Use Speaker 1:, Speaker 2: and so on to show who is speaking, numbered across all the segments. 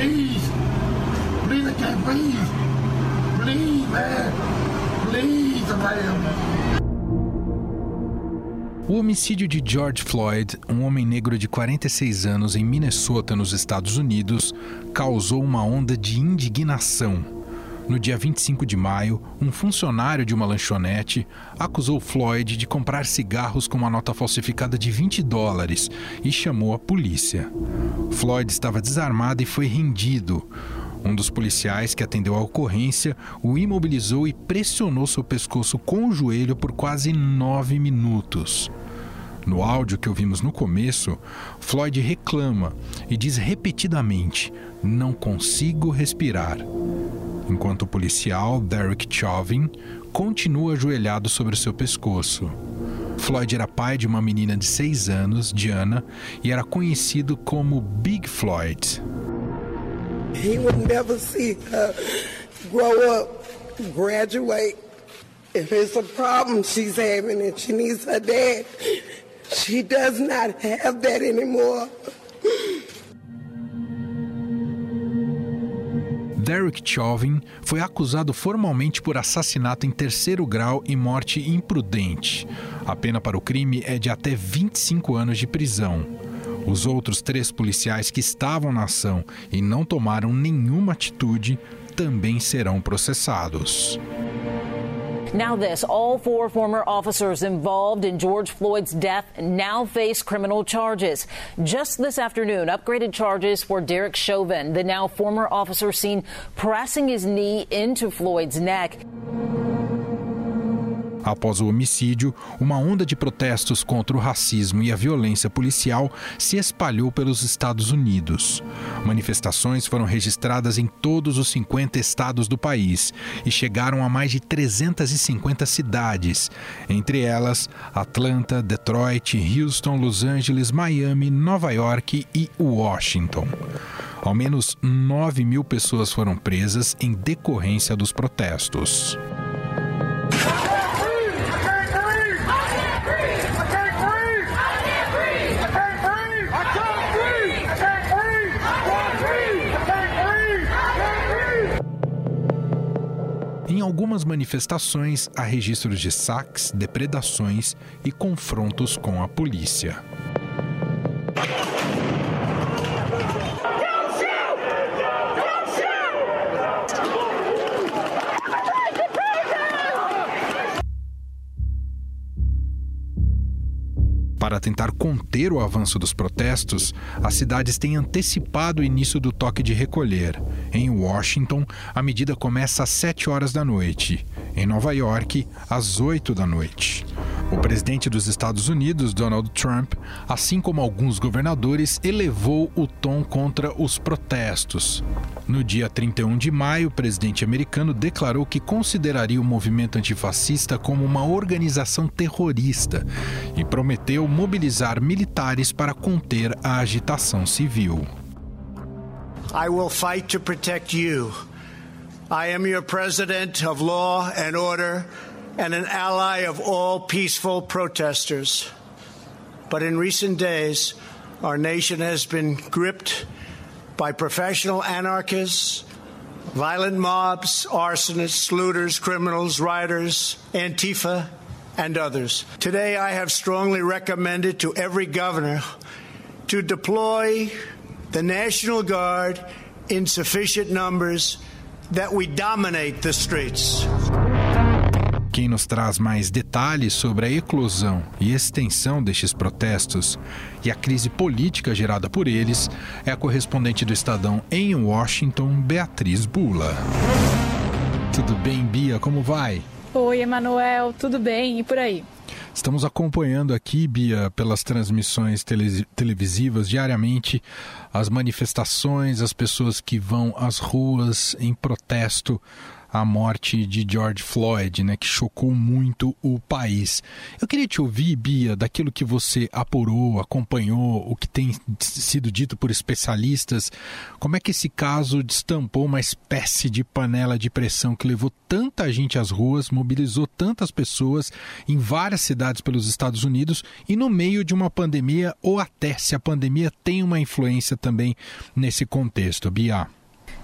Speaker 1: Please. Please, I can't breathe. Please, man. Please, man.
Speaker 2: O homicídio de George Floyd, um homem negro de 46 anos em Minnesota, nos Estados Unidos, causou uma onda de indignação no dia 25 de maio, um funcionário de uma lanchonete acusou Floyd de comprar cigarros com uma nota falsificada de 20 dólares e chamou a polícia. Floyd estava desarmado e foi rendido. Um dos policiais que atendeu a ocorrência o imobilizou e pressionou seu pescoço com o joelho por quase nove minutos. No áudio que ouvimos no começo, Floyd reclama e diz repetidamente: Não consigo respirar enquanto o policial Derek Chauvin continua ajoelhado sobre seu pescoço. Floyd era pai de uma menina de 6 anos, Diana, e era conhecido como Big Floyd.
Speaker 3: He would never see her grow up, graduate. If it's a problem she's having and she needs her dad, she does not have that anymore.
Speaker 2: Derek Chauvin foi acusado formalmente por assassinato em terceiro grau e morte imprudente. A pena para o crime é de até 25 anos de prisão. Os outros três policiais que estavam na ação e não tomaram nenhuma atitude também serão processados.
Speaker 4: Now, this all four former officers involved in George Floyd's death now face criminal charges. Just this afternoon, upgraded charges for Derek Chauvin, the now former officer seen pressing his knee into Floyd's neck.
Speaker 2: Após o homicídio, uma onda de protestos contra o racismo e a violência policial se espalhou pelos Estados Unidos. Manifestações foram registradas em todos os 50 estados do país e chegaram a mais de 350 cidades, entre elas Atlanta, Detroit, Houston, Los Angeles, Miami, Nova York e Washington. Ao menos 9 mil pessoas foram presas em decorrência dos protestos. Algumas manifestações, há registros de saques, depredações e confrontos com a polícia. Para tentar conter o avanço dos protestos, as cidades têm antecipado o início do toque de recolher. Em Washington, a medida começa às 7 horas da noite. Em Nova York, às 8 da noite. O presidente dos Estados Unidos, Donald Trump, assim como alguns governadores, elevou o tom contra os protestos. No dia 31 de maio, o presidente americano declarou que consideraria o movimento antifascista como uma organização terrorista e prometeu mobilizar militares para conter a agitação civil.
Speaker 5: I will fight to protect you. I am your president of law and order. And an ally of all peaceful protesters. But in recent days, our nation has been gripped by professional anarchists, violent mobs, arsonists, looters, criminals, rioters, Antifa, and others. Today, I have strongly recommended to every governor to deploy the National Guard in sufficient numbers that we dominate the streets.
Speaker 2: Quem nos traz mais detalhes sobre a eclosão e extensão destes protestos e a crise política gerada por eles é a correspondente do Estadão em Washington, Beatriz Bula. Tudo bem, Bia? Como vai?
Speaker 6: Oi, Emanuel, tudo bem? E por aí?
Speaker 2: Estamos acompanhando aqui, Bia, pelas transmissões tele televisivas diariamente, as manifestações, as pessoas que vão às ruas em protesto a morte de George Floyd, né, que chocou muito o país. Eu queria te ouvir, Bia, daquilo que você apurou, acompanhou, o que tem sido dito por especialistas, como é que esse caso destampou uma espécie de panela de pressão que levou tanta gente às ruas, mobilizou tantas pessoas em várias cidades pelos Estados Unidos e no meio de uma pandemia, ou até se a pandemia tem uma influência também nesse contexto, Bia?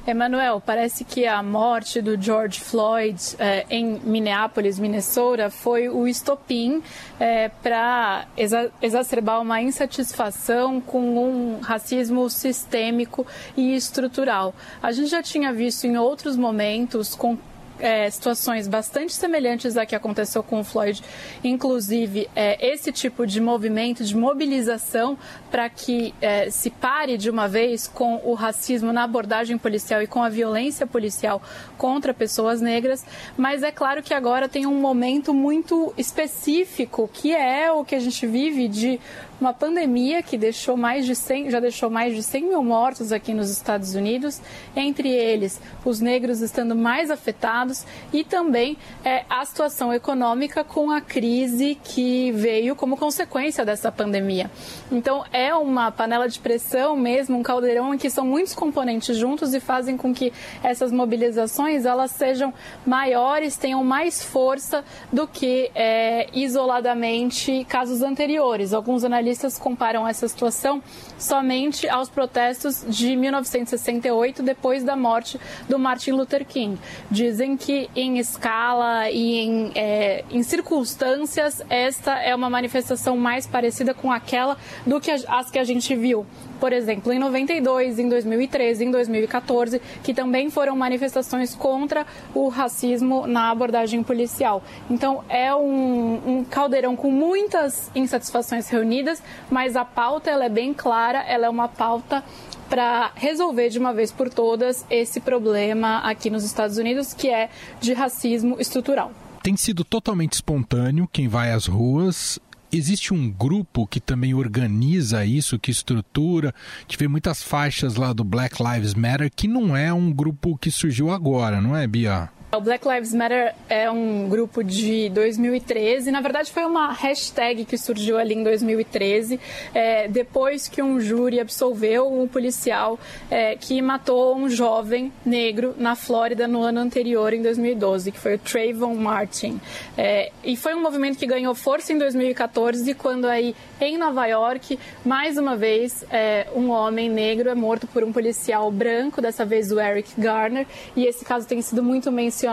Speaker 6: Emanuel, parece que a morte do George Floyd eh, em Minneapolis, Minnesota, foi o estopim eh, para exa exacerbar uma insatisfação com um racismo sistêmico e estrutural. A gente já tinha visto em outros momentos com é, situações bastante semelhantes à que aconteceu com o Floyd, inclusive é, esse tipo de movimento, de mobilização para que é, se pare de uma vez com o racismo na abordagem policial e com a violência policial contra pessoas negras, mas é claro que agora tem um momento muito específico que é o que a gente vive de uma pandemia que deixou mais de 100, já deixou mais de 100 mil mortos aqui nos Estados Unidos, entre eles os negros estando mais afetados e também é, a situação econômica com a crise que veio como consequência dessa pandemia. Então é uma panela de pressão mesmo, um caldeirão em que são muitos componentes juntos e fazem com que essas mobilizações elas sejam maiores, tenham mais força do que é, isoladamente casos anteriores. Alguns analistas analistas comparam essa situação somente aos protestos de 1968, depois da morte do Martin Luther King. Dizem que em escala e em, é, em circunstâncias, esta é uma manifestação mais parecida com aquela do que as que a gente viu por exemplo, em 92, em 2013, em 2014, que também foram manifestações contra o racismo na abordagem policial. Então, é um, um caldeirão com muitas insatisfações reunidas, mas a pauta ela é bem clara, ela é uma pauta para resolver de uma vez por todas esse problema aqui nos Estados Unidos, que é de racismo estrutural
Speaker 2: tem sido totalmente espontâneo quem vai às ruas existe um grupo que também organiza isso, que estrutura. Tive muitas faixas lá do Black Lives Matter, que não é um grupo que surgiu agora, não é, Bia?
Speaker 6: O Black Lives Matter é um grupo de 2013. Na verdade, foi uma hashtag que surgiu ali em 2013, é, depois que um júri absolveu um policial é, que matou um jovem negro na Flórida no ano anterior, em 2012, que foi o Trayvon Martin. É, e foi um movimento que ganhou força em 2014, quando aí em Nova York, mais uma vez, é, um homem negro é morto por um policial branco, dessa vez o Eric Garner, e esse caso tem sido muito mencionado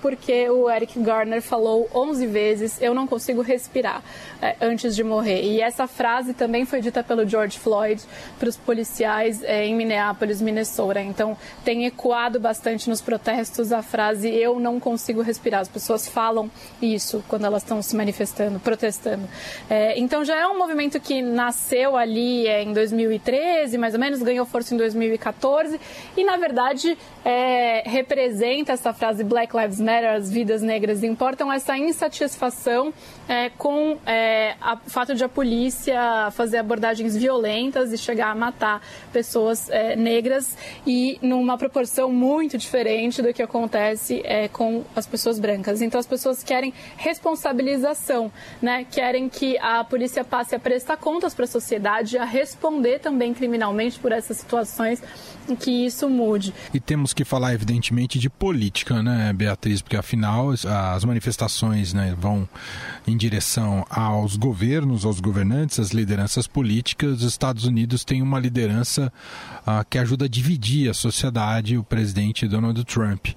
Speaker 6: porque o Eric Garner falou 11 vezes: Eu não consigo respirar é, antes de morrer. E essa frase também foi dita pelo George Floyd para os policiais é, em Minneapolis, Minnesota. Então, tem ecoado bastante nos protestos a frase: Eu não consigo respirar. As pessoas falam isso quando elas estão se manifestando, protestando. É, então, já é um movimento que nasceu ali em 2013, mais ou menos, ganhou força em 2014 e, na verdade, representa essa frase Black Lives Matter, as vidas negras importam, essa insatisfação é, com é, o fato de a polícia fazer abordagens violentas e chegar a matar pessoas é, negras e numa proporção muito diferente do que acontece é, com as pessoas brancas. Então as pessoas querem responsabilização, né? querem que a polícia passe a prestar contas para a sociedade, a responder também criminalmente por essas situações que isso mude.
Speaker 2: E temos que falar, evidentemente, de política, né, Beatriz? Porque afinal as manifestações né, vão em direção aos governos, aos governantes, às lideranças políticas. Os Estados Unidos têm uma liderança uh, que ajuda a dividir a sociedade, o presidente Donald Trump.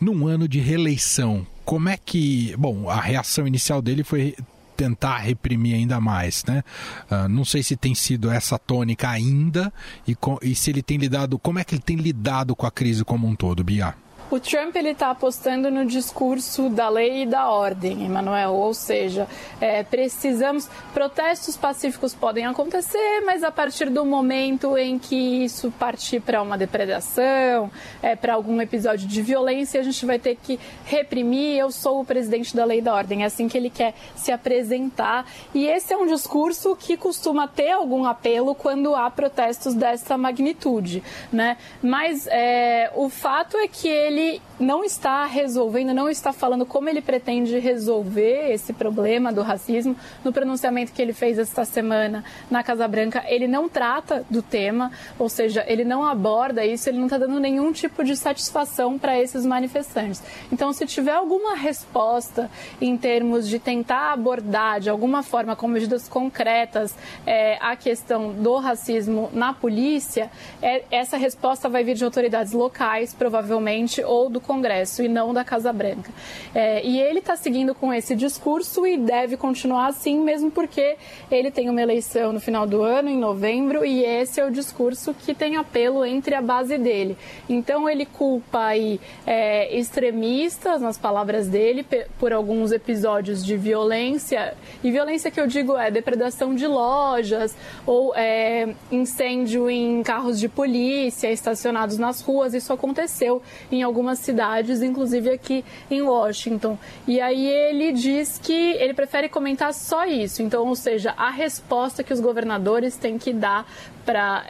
Speaker 2: Num ano de reeleição, como é que. Bom, a reação inicial dele foi tentar reprimir ainda mais, né? Uh, não sei se tem sido essa tônica ainda e, com, e se ele tem lidado, como é que ele tem lidado com a crise como um todo, Bia?
Speaker 6: O Trump ele está apostando no discurso da lei e da ordem, Emanuel. Ou seja, é, precisamos protestos pacíficos podem acontecer, mas a partir do momento em que isso partir para uma depredação, é, para algum episódio de violência, a gente vai ter que reprimir. Eu sou o presidente da lei e da ordem. É assim que ele quer se apresentar. E esse é um discurso que costuma ter algum apelo quando há protestos dessa magnitude, né? Mas é, o fato é que ele ele não está resolvendo, não está falando como ele pretende resolver esse problema do racismo. No pronunciamento que ele fez esta semana na Casa Branca, ele não trata do tema, ou seja, ele não aborda isso, ele não está dando nenhum tipo de satisfação para esses manifestantes. Então, se tiver alguma resposta em termos de tentar abordar de alguma forma, com medidas concretas, é, a questão do racismo na polícia, é, essa resposta vai vir de autoridades locais, provavelmente, ou do Congresso e não da Casa Branca. É, e ele está seguindo com esse discurso e deve continuar assim, mesmo porque ele tem uma eleição no final do ano, em novembro, e esse é o discurso que tem apelo entre a base dele. Então ele culpa aí é, extremistas, nas palavras dele, por alguns episódios de violência, e violência que eu digo é depredação de lojas ou é, incêndio em carros de polícia estacionados nas ruas. Isso aconteceu em algumas cidades inclusive aqui em Washington. E aí ele diz que ele prefere comentar só isso. Então, ou seja, a resposta que os governadores têm que dar para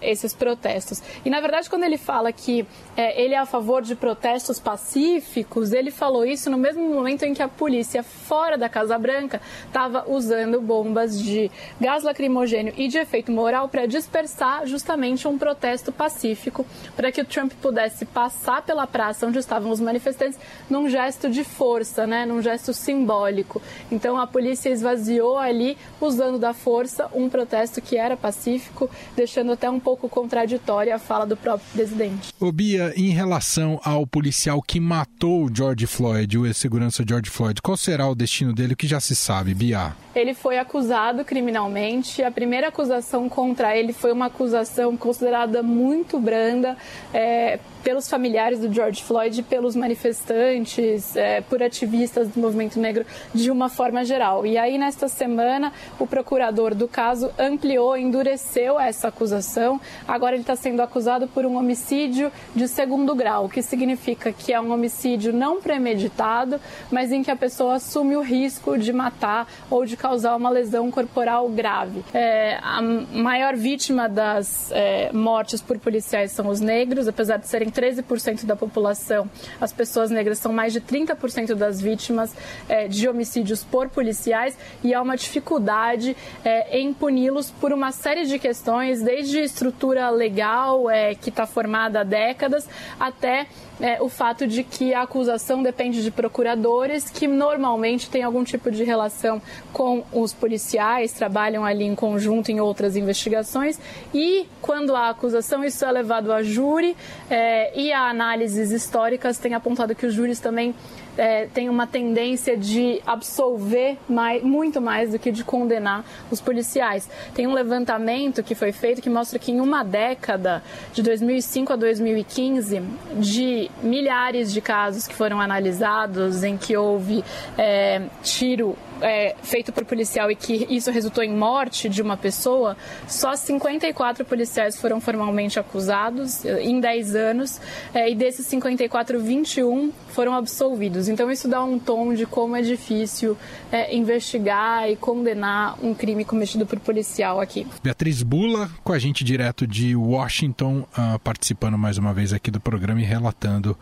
Speaker 6: esses protestos. E na verdade, quando ele fala que é, ele é a favor de protestos pacíficos, ele falou isso no mesmo momento em que a polícia fora da Casa Branca estava usando bombas de gás lacrimogênio e de efeito moral para dispersar justamente um protesto pacífico, para que o Trump pudesse passar pela praça onde estavam os manifestantes num gesto de força, né, num gesto simbólico. Então a polícia esvaziou ali, usando da força, um protesto que era pacífico específico, deixando até um pouco contraditória a fala do próprio presidente.
Speaker 2: Ô Bia, em relação ao policial que matou o George Floyd, o ex-segurança George Floyd, qual será o destino dele? O que já se sabe, Bia?
Speaker 6: Ele foi acusado criminalmente. A primeira acusação contra ele foi uma acusação considerada muito branda. É, pelos familiares do George Floyd, pelos manifestantes, é, por ativistas do movimento negro de uma forma geral. E aí, nesta semana, o procurador do caso ampliou, endureceu essa acusação. Agora ele está sendo acusado por um homicídio de segundo grau, o que significa que é um homicídio não premeditado, mas em que a pessoa assume o risco de matar ou de causar uma lesão corporal grave. É, a maior vítima das é, mortes por policiais são os negros, apesar de serem 13% da população, as pessoas negras são mais de 30% das vítimas é, de homicídios por policiais e há uma dificuldade é, em puni-los por uma série de questões, desde estrutura legal é, que está formada há décadas até é, o fato de que a acusação depende de procuradores que normalmente têm algum tipo de relação com os policiais, trabalham ali em conjunto em outras investigações. E quando há acusação isso é levado a júri é, e a análises históricas têm apontado que os júris também é, tem uma tendência de absolver mais, muito mais do que de condenar os policiais. Tem um levantamento que foi feito que mostra que em uma década, de 2005 a 2015, de milhares de casos que foram analisados em que houve é, tiro é, feito por policial e que isso resultou em morte de uma pessoa, só 54 policiais foram formalmente acusados é, em 10 anos, é, e desses 54, 21 foram absolvidos. Então, isso dá um tom de como é difícil é, investigar e condenar um crime cometido por policial aqui.
Speaker 2: Beatriz Bula, com a gente direto de Washington, uh, participando mais uma vez aqui do programa e relatando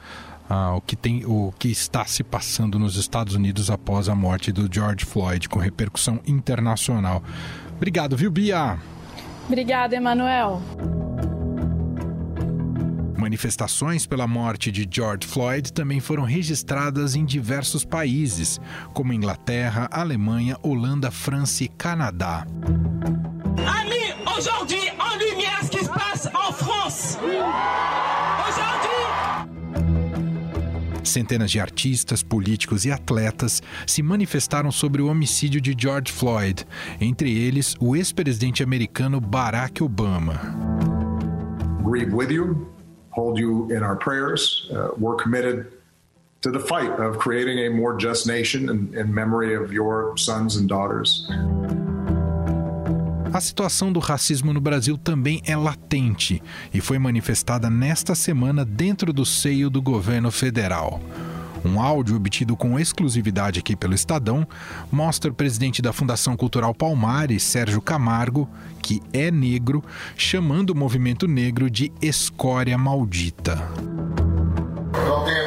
Speaker 2: ah, o, que tem, o que está se passando nos Estados Unidos após a morte do George Floyd, com repercussão internacional. Obrigado, viu, Bia?
Speaker 6: Obrigada, Emanuel.
Speaker 2: Manifestações pela morte de George Floyd também foram registradas em diversos países, como Inglaterra, Alemanha, Holanda, França e Canadá. Amis, aujourd'hui, en lumière ce qui se passe en France. Centenas de artistas, políticos e atletas se manifestaram sobre o homicídio de George Floyd, entre eles o ex-presidente americano Barack Obama. Grieve with you, hold you in our prayers. Uh, we're committed to the fight of creating a more just nation in, in memory of your sons and daughters. A situação do racismo no Brasil também é latente e foi manifestada nesta semana dentro do seio do governo federal. Um áudio obtido com exclusividade aqui pelo Estadão mostra o presidente da Fundação Cultural Palmares, Sérgio Camargo, que é negro, chamando o movimento negro de escória maldita.
Speaker 1: Ok,
Speaker 7: pretos.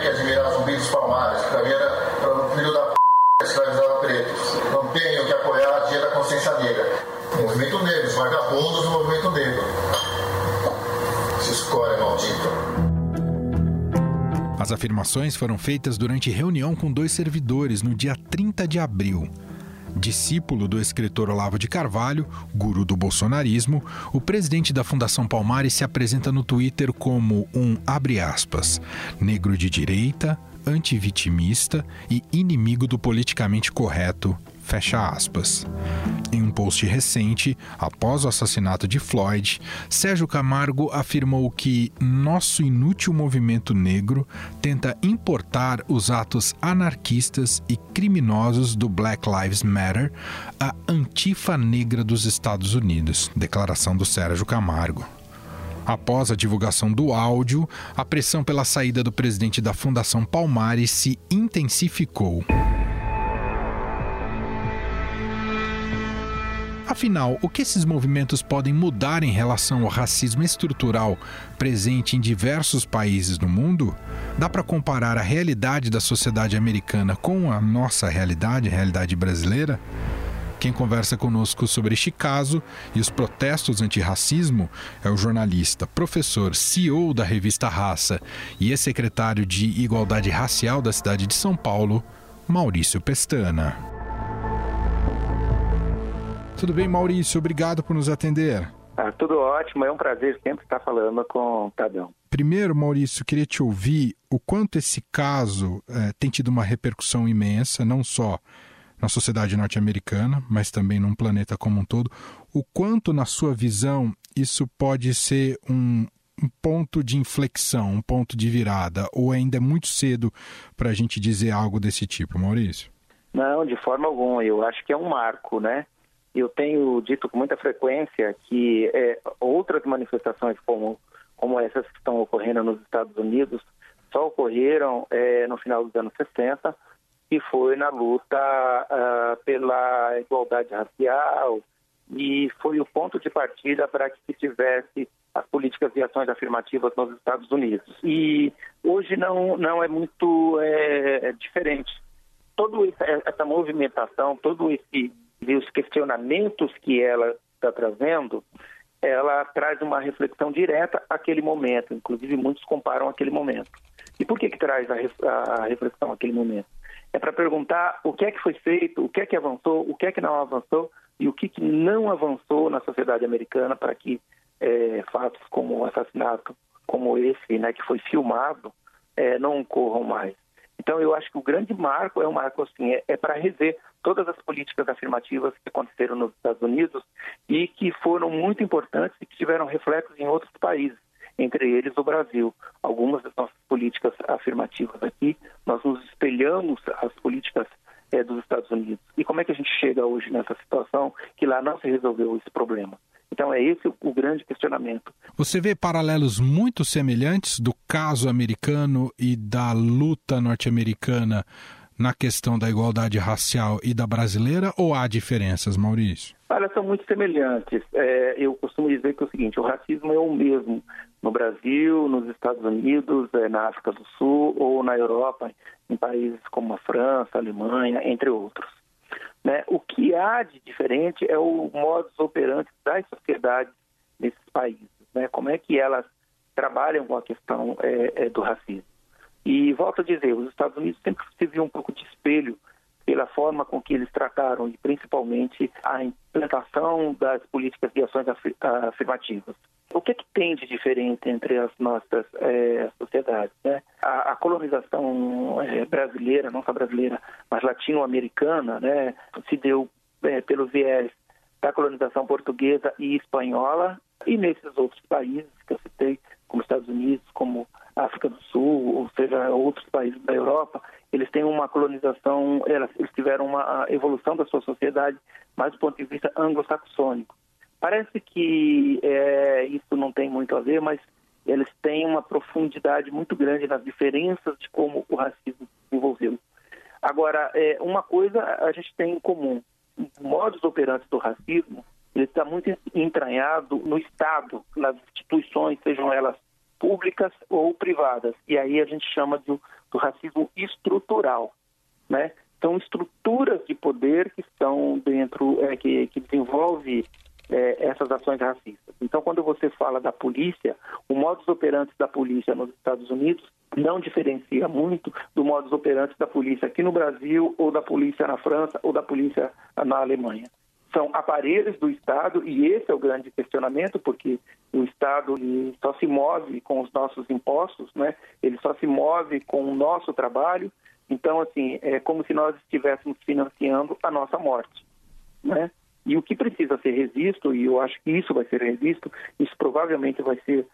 Speaker 2: As afirmações foram feitas durante reunião com dois servidores no dia 30 de abril. Discípulo do escritor Olavo de Carvalho, guru do bolsonarismo, o presidente da Fundação Palmares se apresenta no Twitter como um, abre aspas, negro de direita, antivitimista e inimigo do politicamente correto, Fecha aspas. Em um post recente, após o assassinato de Floyd, Sérgio Camargo afirmou que nosso inútil movimento negro tenta importar os atos anarquistas e criminosos do Black Lives Matter à antifa negra dos Estados Unidos. Declaração do Sérgio Camargo. Após a divulgação do áudio, a pressão pela saída do presidente da Fundação Palmares se intensificou. Afinal, o que esses movimentos podem mudar em relação ao racismo estrutural presente em diversos países do mundo? Dá para comparar a realidade da sociedade americana com a nossa realidade, a realidade brasileira? Quem conversa conosco sobre este caso e os protestos antirracismo é o jornalista, professor, CEO da revista Raça e ex-secretário de Igualdade Racial da cidade de São Paulo, Maurício Pestana. Tudo bem, Maurício? Obrigado por nos atender.
Speaker 8: Ah, tudo ótimo, é um prazer sempre estar falando com o Tadão.
Speaker 2: Primeiro, Maurício, queria te ouvir o quanto esse caso é, tem tido uma repercussão imensa, não só na sociedade norte-americana, mas também num planeta como um todo. O quanto, na sua visão, isso pode ser um, um ponto de inflexão, um ponto de virada, ou ainda é muito cedo para a gente dizer algo desse tipo, Maurício?
Speaker 8: Não, de forma alguma. Eu acho que é um marco, né? Eu tenho dito com muita frequência que é, outras manifestações como, como essas que estão ocorrendo nos Estados Unidos só ocorreram é, no final dos anos 60 e foi na luta uh, pela igualdade racial e foi o ponto de partida para que se tivesse as políticas de ações afirmativas nos Estados Unidos. E hoje não, não é muito é, diferente. Toda essa movimentação, todo esse e os questionamentos que ela está trazendo, ela traz uma reflexão direta àquele momento. Inclusive, muitos comparam aquele momento. E por que, que traz a, a reflexão àquele momento? É para perguntar o que é que foi feito, o que é que avançou, o que é que não avançou e o que, que não avançou na sociedade americana para que é, fatos como o assassinato, como esse, né, que foi filmado, é, não ocorram mais. Então, eu acho que o grande marco é um marco assim, é, é para rever todas as políticas afirmativas que aconteceram nos Estados Unidos e que foram muito importantes e que tiveram reflexos em outros países, entre eles o Brasil. Algumas das nossas políticas afirmativas aqui, nós nos espelhamos as políticas é, dos Estados Unidos. E como é que a gente chega hoje nessa situação que lá não se resolveu esse problema? Então é esse o grande questionamento.
Speaker 2: Você vê paralelos muito semelhantes do caso americano e da luta norte-americana na questão da igualdade racial e da brasileira ou há diferenças, Maurício?
Speaker 8: Olha, são muito semelhantes. É, eu costumo dizer que é o seguinte: o racismo é o mesmo no Brasil, nos Estados Unidos, é, na África do Sul ou na Europa, em países como a França, a Alemanha, entre outros. Né? O que há de diferente é o modus operandi das sociedades nesses países. Né? Como é que elas trabalham com a questão é, é, do racismo. E volto a dizer, os Estados Unidos sempre se viu um pouco de espelho pela forma com que eles trataram e principalmente a implantação das políticas de ações afirmativas. O que, é que tem de diferente entre as nossas é, sociedades? Né? A, a colonização é, brasileira, não só brasileira, mas latino-americana, né, se deu é, pelo viés da colonização portuguesa e espanhola, e nesses outros países que eu citei, como Estados Unidos, como África do Sul, ou seja, outros países da Europa, eles têm uma colonização, eles tiveram uma evolução da sua sociedade mais do ponto de vista anglo-saxônico. Parece que é, isso não tem muito a ver, mas eles têm uma profundidade muito grande nas diferenças de como o racismo se desenvolveu. Agora, é, uma coisa a gente tem em comum: o modus operandi do racismo ele está muito entranhado no Estado, nas instituições, sejam elas públicas ou privadas. E aí a gente chama do, do racismo estrutural, né? são estruturas de poder que estão dentro, é, que, que é, essas ações racistas. Então, quando você fala da polícia, o modus operandi da polícia nos Estados Unidos não diferencia muito do modus operandi da polícia aqui no Brasil, ou da polícia na França, ou da polícia na Alemanha. São aparelhos do Estado, e esse é o grande questionamento, porque o Estado só se move com os nossos impostos, né? ele só se move com o nosso trabalho. Então, assim, é como se nós estivéssemos financiando a nossa morte. Né? E o que precisa ser revisto, e eu acho que isso vai ser revisto, isso provavelmente vai ser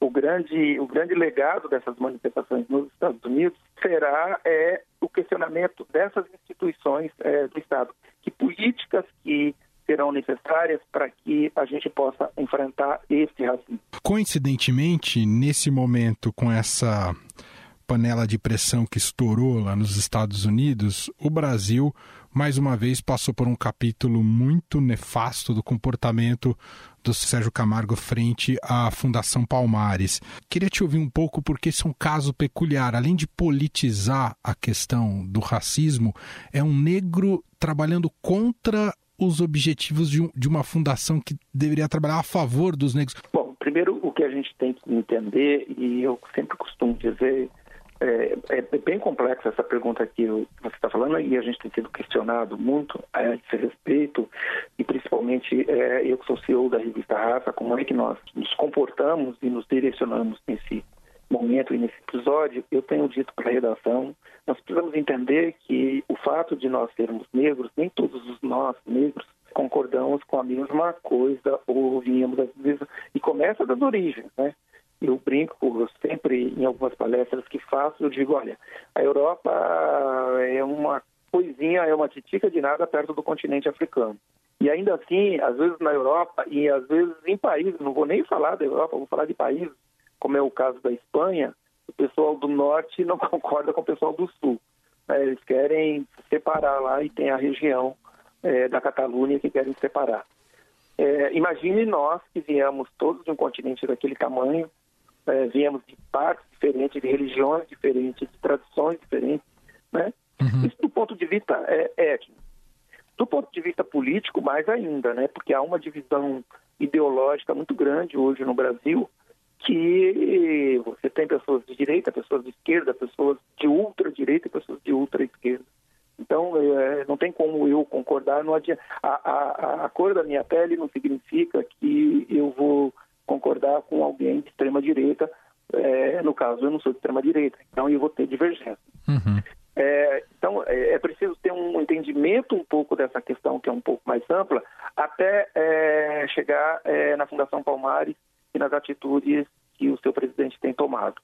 Speaker 8: o grande, o grande legado dessas manifestações nos Estados Unidos, será é, o questionamento dessas instituições é, do Estado. Que políticas que serão necessárias para que a gente possa enfrentar esse racismo.
Speaker 2: Coincidentemente, nesse momento, com essa panela de pressão que estourou lá nos Estados Unidos, o Brasil mais uma vez passou por um capítulo muito nefasto do comportamento do Sérgio Camargo frente à Fundação Palmares. Queria te ouvir um pouco porque esse é um caso peculiar. Além de politizar a questão do racismo, é um negro trabalhando contra os objetivos de, um, de uma fundação que deveria trabalhar a favor dos negros.
Speaker 8: Bom, primeiro o que a gente tem que entender, e eu sempre costumo dizer é, é, bem complexa essa pergunta que você está falando e a gente tem sido questionado muito a esse respeito e principalmente é, eu que sou CEO da revista Raça, como é que nós nos comportamos e nos direcionamos nesse momento e nesse episódio, eu tenho dito para a redação, nós precisamos entender que o fato de nós sermos negros, nem todos os nós negros concordamos com a mesma coisa ou viemos das mesmas, e começa das origens, né? eu brinco sempre em algumas palestras que faço, eu digo, olha, a Europa é uma coisinha, é uma titica de nada perto do continente africano. E ainda assim, às vezes na Europa e às vezes em países, não vou nem falar da Europa, vou falar de países, como é o caso da Espanha, o pessoal do norte não concorda com o pessoal do sul. Né? Eles querem separar lá e tem a região é, da Catalunha que querem separar. É, imagine nós que viemos todos de um continente daquele tamanho, é, viemos de partes diferentes, de religiões diferentes, de tradições diferentes, né? Uhum. Isso do ponto de vista é, étnico. Do ponto de vista político, mais ainda, né? Porque há uma divisão ideológica muito grande hoje no Brasil, que você tem pessoas de direita, pessoas de esquerda, pessoas de ultradireita e pessoas de ultra-esquerda. Então, é, não tem como eu concordar, não adianta. A, a, a cor da minha pele não significa que eu vou concordar com alguém de extrema direita. É, no caso, eu não sou de extrema direita, então eu vou ter divergência. Uhum. É, então, é, é, preciso ter um entendimento um pouco dessa questão, que é um pouco mais ampla, até chegar na Fundação Palmares e nas atitudes que o seu presidente tem tomado.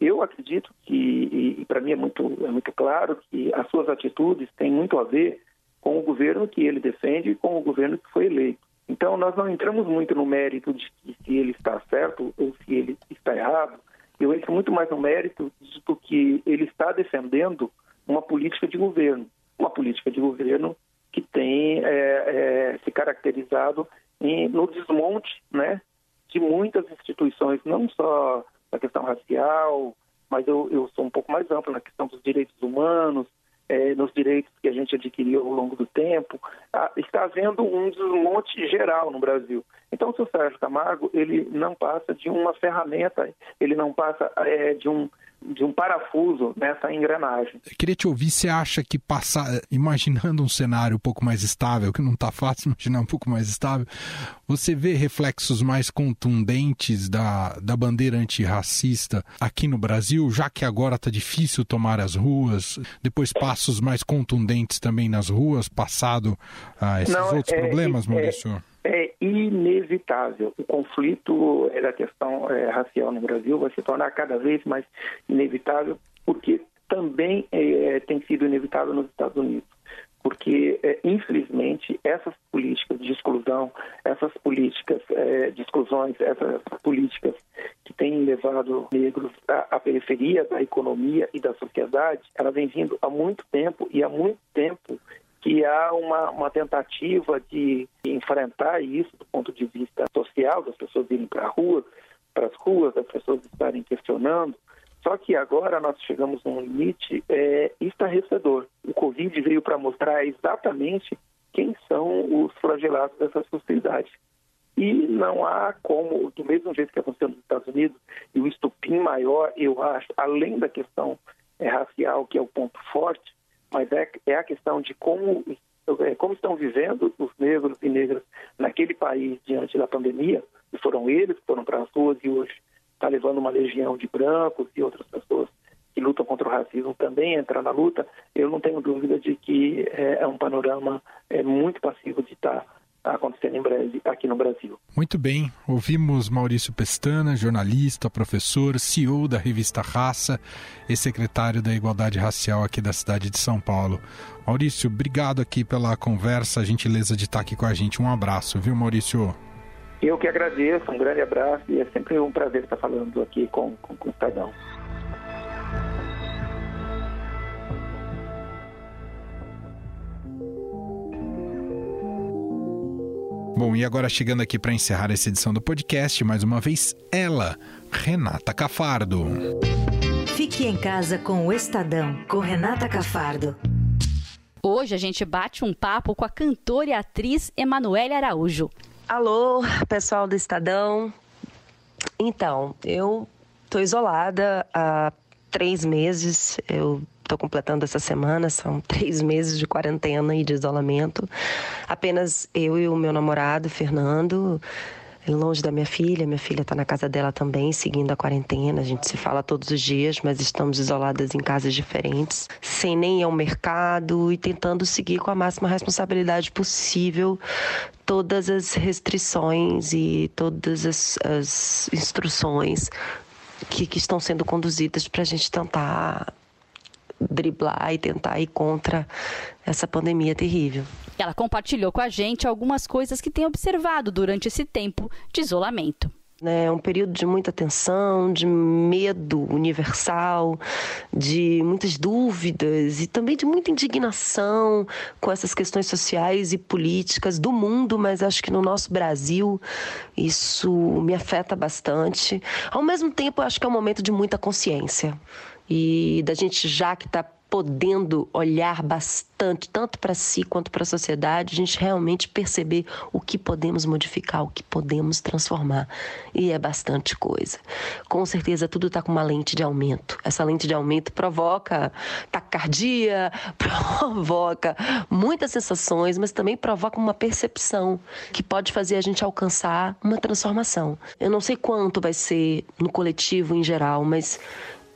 Speaker 8: Eu acredito que, e, para mim é muito, é muito claro, que as suas atitudes têm muito a ver com o governo que ele defende e com o governo que foi eleito. Então, nós não entramos muito no mérito de se ele está certo ou se ele está errado. Eu entro muito mais no mérito do que ele está defendendo uma política de governo. Uma política de governo que tem é, é, se caracterizado em, no desmonte né, de muitas instituições, não só na questão racial, mas eu, eu sou um pouco mais amplo na questão dos direitos humanos, é, nos direitos que a gente adquiriu ao longo do tempo, ah, está havendo um desmonte geral no Brasil. Então, o seu Sérgio Camargo, ele não passa de uma ferramenta, ele não passa é, de um de um parafuso nessa engrenagem.
Speaker 2: Eu queria te ouvir, você acha que passar, imaginando um cenário um pouco mais estável, que não está fácil imaginar um pouco mais estável, você vê reflexos mais contundentes da, da bandeira antirracista aqui no Brasil, já que agora está difícil tomar as ruas, depois passos mais contundentes também nas ruas, passado ah, esses não, outros é, problemas, é, Maurício?
Speaker 8: É inevitável. O conflito da questão é, racial no Brasil vai se tornar cada vez mais inevitável, porque também é, tem sido inevitável nos Estados Unidos. Porque, é, infelizmente, essas políticas de exclusão, essas políticas é, de exclusões, essas políticas que têm levado negros à, à periferia da economia e da sociedade, elas vêm vindo há muito tempo e há muito tempo que há uma, uma tentativa de enfrentar isso do ponto de vista social, das pessoas irem para a rua, para as ruas, das pessoas estarem questionando, Só que agora nós chegamos num limite é, estarrecedor. O Covid veio para mostrar exatamente quem são os flagelados dessa sociedade. E não há como, do mesmo jeito que aconteceu nos Estados Unidos, e o estupim maior, eu acho, além da questão é, racial, que é o ponto forte, mas é, é a questão de como, é, como estão vivendo os negros e negras naquele país diante da pandemia, e foram eles que foram para as ruas e hoje está levando uma legião de brancos e outras pessoas que lutam contra o racismo também entrar na luta, eu não tenho dúvida de que é, é um panorama é, muito passivo de estar tá acontecendo em breve aqui no Brasil.
Speaker 2: Muito bem, ouvimos Maurício Pestana, jornalista, professor, CEO da revista Raça e secretário da Igualdade Racial aqui da cidade de São Paulo. Maurício, obrigado aqui pela conversa, a gentileza de estar aqui com a gente. Um abraço, viu, Maurício?
Speaker 8: Eu que agradeço, um grande abraço e é sempre um prazer estar falando aqui com, com, com o Estadão.
Speaker 2: Bom, e agora chegando aqui para encerrar essa edição do podcast, mais uma vez, ela, Renata Cafardo.
Speaker 9: Fique em casa com o Estadão, com Renata Cafardo.
Speaker 10: Hoje a gente bate um papo com a cantora e atriz Emanuele Araújo.
Speaker 11: Alô, pessoal do Estadão. Então, eu tô isolada há três meses. Eu tô completando essa semana, são três meses de quarentena e de isolamento. Apenas eu e o meu namorado, Fernando longe da minha filha. Minha filha está na casa dela também, seguindo a quarentena. A gente se fala todos os dias, mas estamos isoladas em casas diferentes, sem nem ir ao mercado e tentando seguir com a máxima responsabilidade possível todas as restrições e todas as, as instruções que, que estão sendo conduzidas para a gente tentar driblar e tentar ir contra essa pandemia terrível.
Speaker 10: Ela compartilhou com a gente algumas coisas que tem observado durante esse tempo de isolamento.
Speaker 11: É um período de muita tensão, de medo universal, de muitas dúvidas e também de muita indignação com essas questões sociais e políticas do mundo, mas acho que no nosso Brasil isso me afeta bastante. Ao mesmo tempo, acho que é um momento de muita consciência e da gente já que está podendo olhar bastante, tanto para si quanto para a sociedade, a gente realmente perceber o que podemos modificar, o que podemos transformar. E é bastante coisa. Com certeza, tudo está com uma lente de aumento. Essa lente de aumento provoca taquicardia, provoca muitas sensações, mas também provoca uma percepção que pode fazer a gente alcançar uma transformação. Eu não sei quanto vai ser no coletivo em geral, mas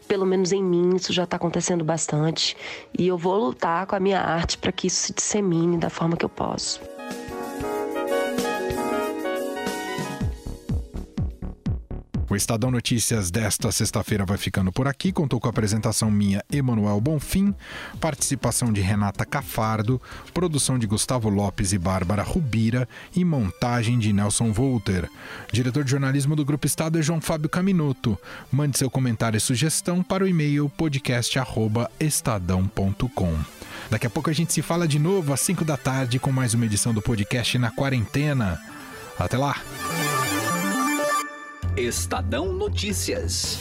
Speaker 11: pelo menos em mim, isso já está acontecendo bastante. E eu vou lutar com a minha arte para que isso se dissemine da forma que eu posso.
Speaker 2: O Estadão Notícias desta sexta-feira vai ficando por aqui. Contou com a apresentação minha, Emanuel Bonfim, participação de Renata Cafardo, produção de Gustavo Lopes e Bárbara Rubira e montagem de Nelson Volter. Diretor de jornalismo do Grupo Estado é João Fábio Caminuto. Mande seu comentário e sugestão para o e-mail podcast@estadão.com. Daqui a pouco a gente se fala de novo às 5 da tarde com mais uma edição do podcast na quarentena. Até lá!
Speaker 12: Estadão Notícias.